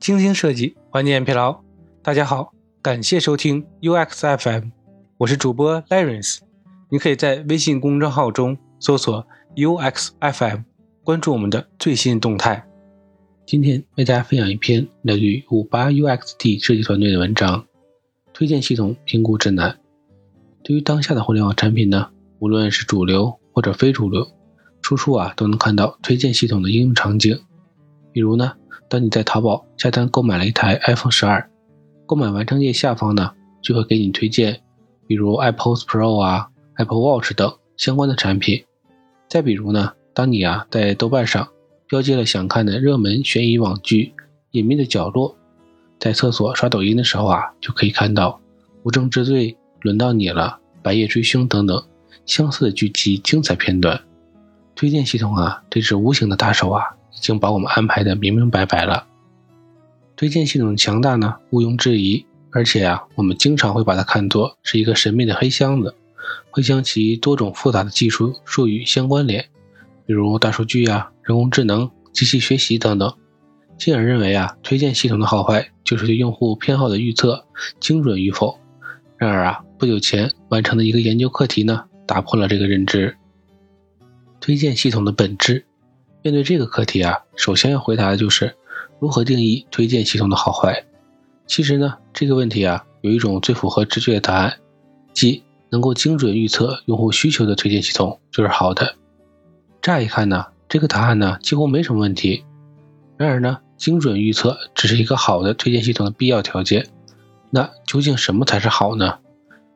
精心设计，缓解疲劳。大家好，感谢收听 UXFM，我是主播 Lawrence。你可以在微信公众号中搜索 UXFM，关注我们的最新动态。今天为大家分享一篇来自于五八 UXT 设计团队的文章《推荐系统评估指南》。对于当下的互联网产品呢，无论是主流或者非主流，处处啊都能看到推荐系统的应用场景。比如呢，当你在淘宝下单购买了一台 iPhone 十二，购买完成页下方呢就会给你推荐，比如 Apple Pro 啊、Apple Watch 等相关的产品。再比如呢，当你啊在豆瓣上标记了想看的热门悬疑网剧《隐秘的角落》，在厕所刷抖音的时候啊就可以看到《无证之罪》《轮到你了》《白夜追凶》等等相似的剧集精彩片段。推荐系统啊，这只无形的大手啊。已经把我们安排的明明白白了。推荐系统的强大呢，毋庸置疑。而且啊，我们经常会把它看作是一个神秘的黑箱子，会将其多种复杂的技术术语相关联，比如大数据啊、人工智能、机器学习等等，进而认为啊，推荐系统的好坏就是对用户偏好的预测精准与否。然而啊，不久前完成的一个研究课题呢，打破了这个认知。推荐系统的本质。面对这个课题啊，首先要回答的就是如何定义推荐系统的好坏。其实呢，这个问题啊，有一种最符合直觉的答案，即能够精准预测用户需求的推荐系统就是好的。乍一看呢，这个答案呢几乎没什么问题。然而呢，精准预测只是一个好的推荐系统的必要条件。那究竟什么才是好呢？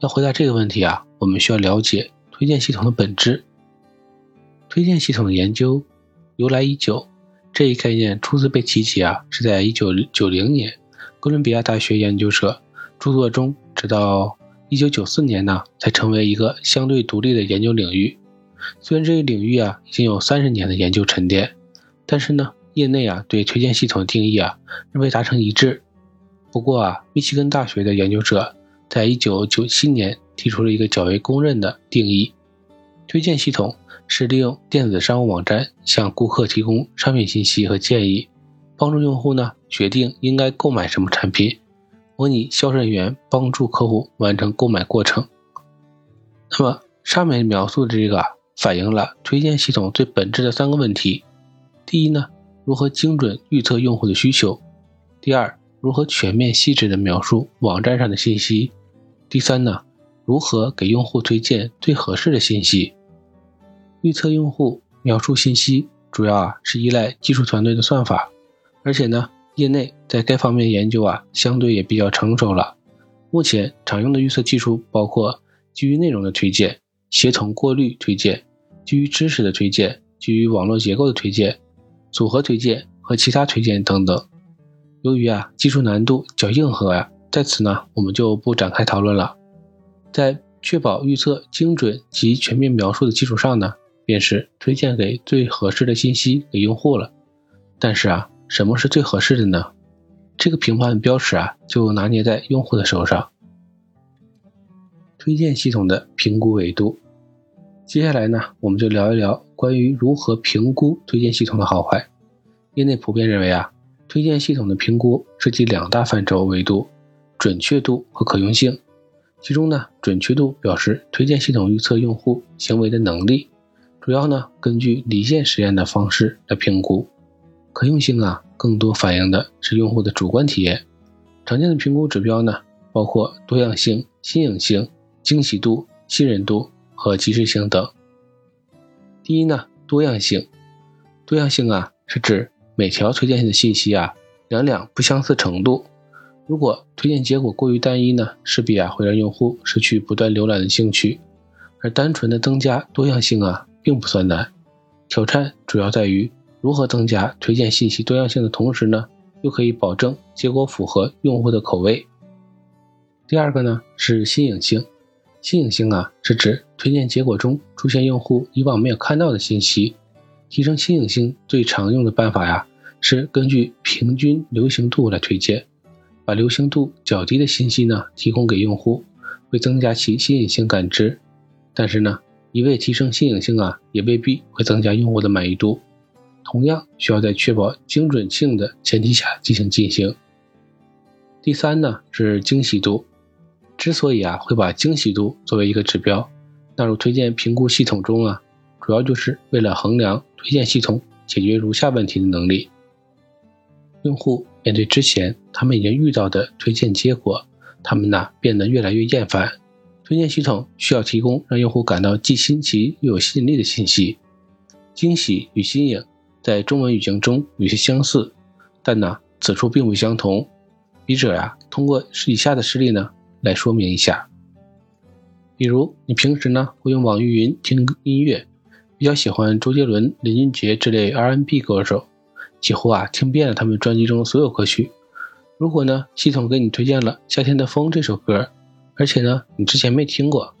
要回答这个问题啊，我们需要了解推荐系统的本质。推荐系统的研究。由来已久，这一概念初次被提起啊，是在一九九零年，哥伦比亚大学研究者著作中，直到一九九四年呢，才成为一个相对独立的研究领域。虽然这一领域啊已经有三十年的研究沉淀，但是呢，业内啊对推荐系统的定义啊仍未达成一致。不过啊，密西根大学的研究者在一九九七年提出了一个较为公认的定义：推荐系统。是利用电子商务网站向顾客提供商品信息和建议，帮助用户呢决定应该购买什么产品，模拟销售人员帮助客户完成购买过程。那么上面描述的这个反映了推荐系统最本质的三个问题：第一呢，如何精准预测用户的需求；第二，如何全面细致的描述网站上的信息；第三呢，如何给用户推荐最合适的信息。预测用户描述信息主要啊是依赖技术团队的算法，而且呢，业内在该方面研究啊相对也比较成熟了。目前常用的预测技术包括基于内容的推荐、协同过滤推荐、基于知识的推荐、基于网络结构的推荐、组合推荐和其他推荐等等。由于啊技术难度较硬核呀，在此呢我们就不展开讨论了。在确保预测精准及全面描述的基础上呢。便是推荐给最合适的信息给用户了，但是啊，什么是最合适的呢？这个评判标尺啊，就拿捏在用户的手上。推荐系统的评估维度，接下来呢，我们就聊一聊关于如何评估推荐系统的好坏。业内普遍认为啊，推荐系统的评估涉及两大范畴维度：准确度和可用性。其中呢，准确度表示推荐系统预测用户行为的能力。主要呢，根据离线实验的方式来评估，可用性啊，更多反映的是用户的主观体验。常见的评估指标呢，包括多样性、新颖性、惊喜度、信任度和及时性等。第一呢，多样性。多样性啊，是指每条推荐的信息啊，两两不相似程度。如果推荐结果过于单一呢，势必啊会让用户失去不断浏览的兴趣。而单纯的增加多样性啊。并不算难，挑战主要在于如何增加推荐信息多样性的同时呢，又可以保证结果符合用户的口味。第二个呢是新颖性，新颖性啊是指推荐结果中出现用户以往没有看到的信息。提升新颖性最常用的办法呀是根据平均流行度来推荐，把流行度较低的信息呢提供给用户，会增加其新颖性感知。但是呢。一味提升新颖性啊，也未必会增加用户的满意度。同样需要在确保精准性的前提下进行进行。第三呢是精细度，之所以啊会把精细度作为一个指标纳入推荐评估系统中啊，主要就是为了衡量推荐系统解决如下问题的能力。用户面对之前他们已经遇到的推荐结果，他们呢变得越来越厌烦。推荐系统需要提供让用户感到既新奇又有吸引力的信息。惊喜与新颖在中文语境中有些相似，但呢此处并不相同。笔者呀通过以下的事例呢来说明一下。比如你平时呢会用网易云听音乐，比较喜欢周杰伦、林俊杰这类 R&B 歌手，几乎啊听遍了他们专辑中所有歌曲。如果呢系统给你推荐了《夏天的风》这首歌。而且呢，你之前没听过，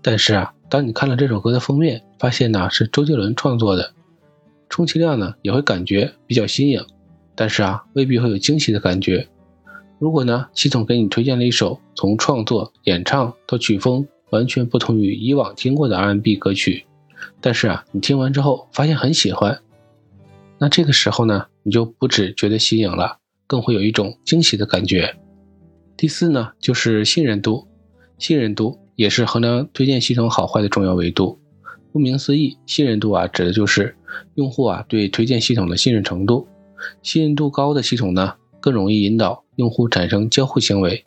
但是啊，当你看了这首歌的封面，发现呢是周杰伦创作的，充其量呢也会感觉比较新颖，但是啊未必会有惊喜的感觉。如果呢系统给你推荐了一首从创作、演唱到曲风完全不同于以往听过的 R&B 歌曲，但是啊你听完之后发现很喜欢，那这个时候呢你就不只觉得新颖了，更会有一种惊喜的感觉。第四呢就是信任度。信任度也是衡量推荐系统好坏的重要维度。顾名思义，信任度啊，指的就是用户啊对推荐系统的信任程度。信任度高的系统呢，更容易引导用户产生交互行为。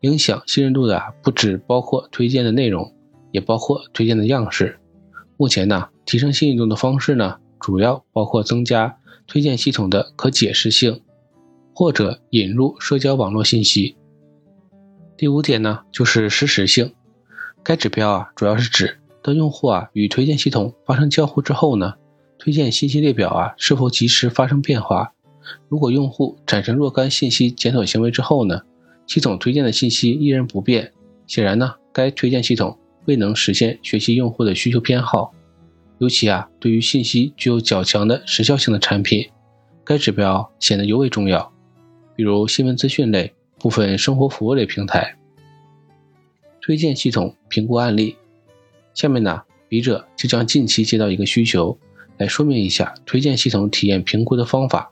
影响信任度的，不只包括推荐的内容，也包括推荐的样式。目前呢，提升信任度的方式呢，主要包括增加推荐系统的可解释性，或者引入社交网络信息。第五点呢，就是实时性。该指标啊，主要是指当用户啊与推荐系统发生交互之后呢，推荐信息列表啊是否及时发生变化。如果用户产生若干信息检索行为之后呢，系统推荐的信息依然不变，显然呢，该推荐系统未能实现学习用户的需求偏好。尤其啊，对于信息具有较强的时效性的产品，该指标显得尤为重要。比如新闻资讯类。部分生活服务类平台推荐系统评估案例。下面呢，笔者就将近期接到一个需求，来说明一下推荐系统体验评估的方法。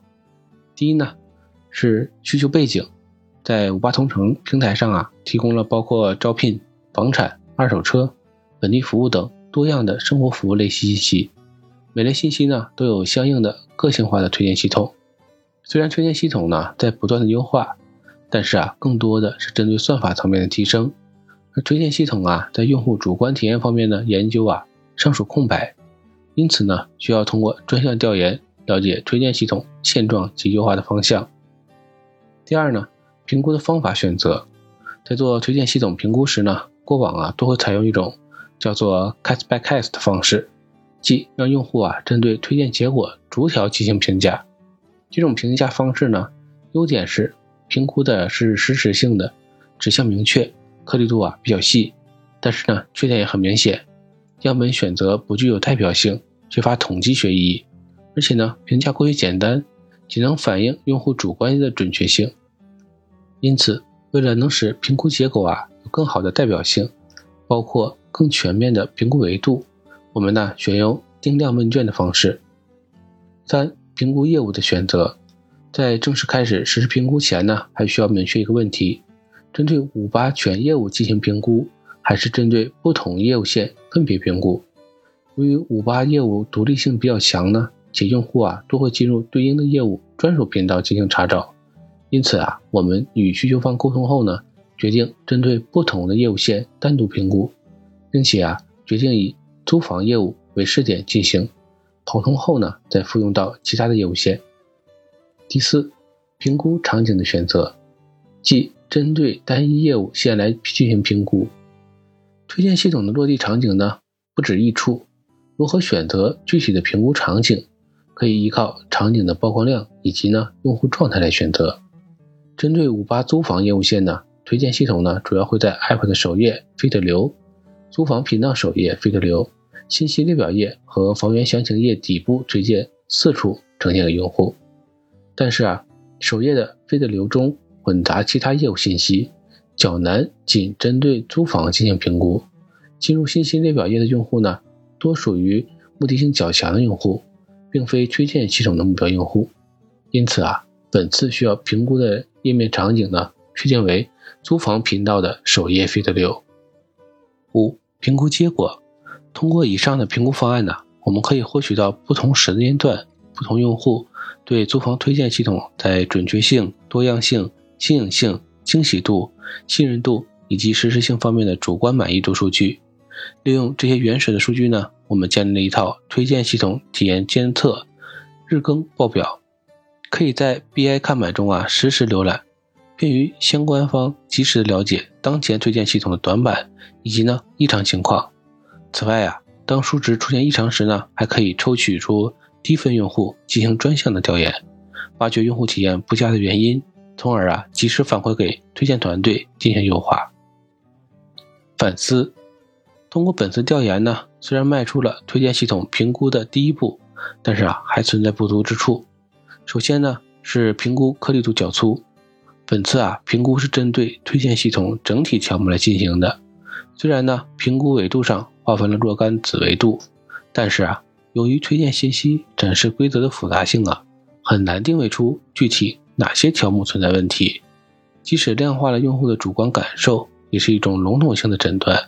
第一呢，是需求背景，在五八同城平台上啊，提供了包括招聘、房产、二手车、本地服务等多样的生活服务类信息。每类信息呢，都有相应的个性化的推荐系统。虽然推荐系统呢，在不断的优化。但是啊，更多的是针对算法层面的提升，而推荐系统啊，在用户主观体验方面的研究啊，尚属空白，因此呢，需要通过专项调研了解推荐系统现状及优化的方向。第二呢，评估的方法选择，在做推荐系统评估时呢，过往啊都会采用一种叫做 case by case 的方式，即让用户啊针对推荐结果逐条进行评价。这种评价方式呢，优点是。评估的是实时性的，指向明确，颗粒度啊比较细，但是呢缺点也很明显，样本选择不具有代表性，缺乏统计学意义，而且呢评价过于简单，仅能反映用户主观的准确性。因此，为了能使评估结果啊有更好的代表性，包括更全面的评估维度，我们呢选用定量问卷的方式。三、评估业务的选择。在正式开始实施评估前呢，还需要明确一个问题：针对五八全业务进行评估，还是针对不同业务线分别评估？由于五八业务独立性比较强呢，且用户啊都会进入对应的业务专属频道进行查找，因此啊，我们与需求方沟通后呢，决定针对不同的业务线单独评估，并且啊，决定以租房业务为试点进行，跑通后呢，再复用到其他的业务线。第四，评估场景的选择，即针对单一业务线来进行评估。推荐系统的落地场景呢，不止一处。如何选择具体的评估场景，可以依靠场景的曝光量以及呢用户状态来选择。针对五八租房业务线呢，推荐系统呢主要会在 App 的首页 feed 流、租房频道首页 feed 流、信息列表页和房源详情页底部推荐四处呈现给用户。但是啊，首页的 feed 流中混杂其他业务信息，较难仅针对租房进行评估。进入信息列表页的用户呢，多属于目的性较强的用户，并非推荐系统的目标用户。因此啊，本次需要评估的页面场景呢，确定为租房频道的首页 feed 流。五、评估结果。通过以上的评估方案呢，我们可以获取到不同时间段、不同用户对租房推荐系统在准确性、多样性、新颖性、惊喜度、信任度以及实时性方面的主观满意度数据。利用这些原始的数据呢，我们建立了一套推荐系统体验监测日更报表，可以在 BI 看板中啊实时浏览，便于相关方及时的了解当前推荐系统的短板以及呢异常情况。此外啊，当数值出现异常时呢，还可以抽取出低分用户进行专项的调研，挖掘用户体验不佳的原因，从而啊及时反馈给推荐团队进行优化。反思，通过本次调研呢，虽然迈出了推荐系统评估的第一步，但是啊还存在不足之处。首先呢是评估颗粒度较粗，本次啊评估是针对推荐系统整体条目来进行的，虽然呢评估维度上。划分了若干子维度，但是啊，由于推荐信息展示规则的复杂性啊，很难定位出具体哪些条目存在问题。即使量化了用户的主观感受，也是一种笼统性的诊断。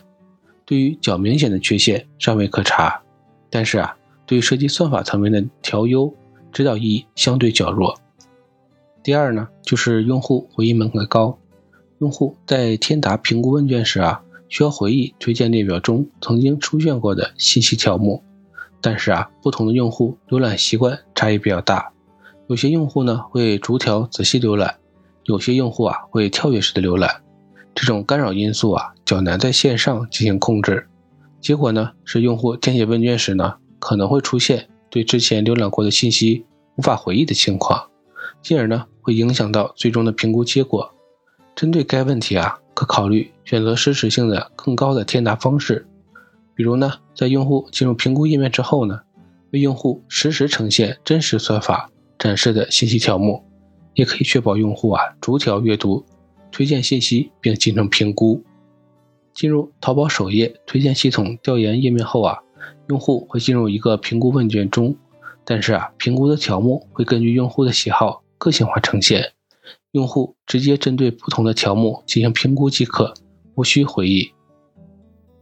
对于较明显的缺陷尚未可查，但是啊，对于涉及算法层面的调优，指导意义相对较弱。第二呢，就是用户回忆门槛高，用户在填答评估问卷时啊。需要回忆推荐列表中曾经出现过的信息条目，但是啊，不同的用户浏览习惯差异比较大，有些用户呢会逐条仔细浏览，有些用户啊会跳跃式的浏览，这种干扰因素啊较难在线上进行控制，结果呢是用户填写问卷时呢可能会出现对之前浏览过的信息无法回忆的情况，进而呢会影响到最终的评估结果。针对该问题啊。可考虑选择实时性的更高的填答方式，比如呢，在用户进入评估页面之后呢，为用户实时呈现真实算法展示的信息条目，也可以确保用户啊逐条阅读推荐信息并进行评估。进入淘宝首页推荐系统调研页面后啊，用户会进入一个评估问卷中，但是啊，评估的条目会根据用户的喜好个性化呈现。用户直接针对不同的条目进行评估即可，无需回忆。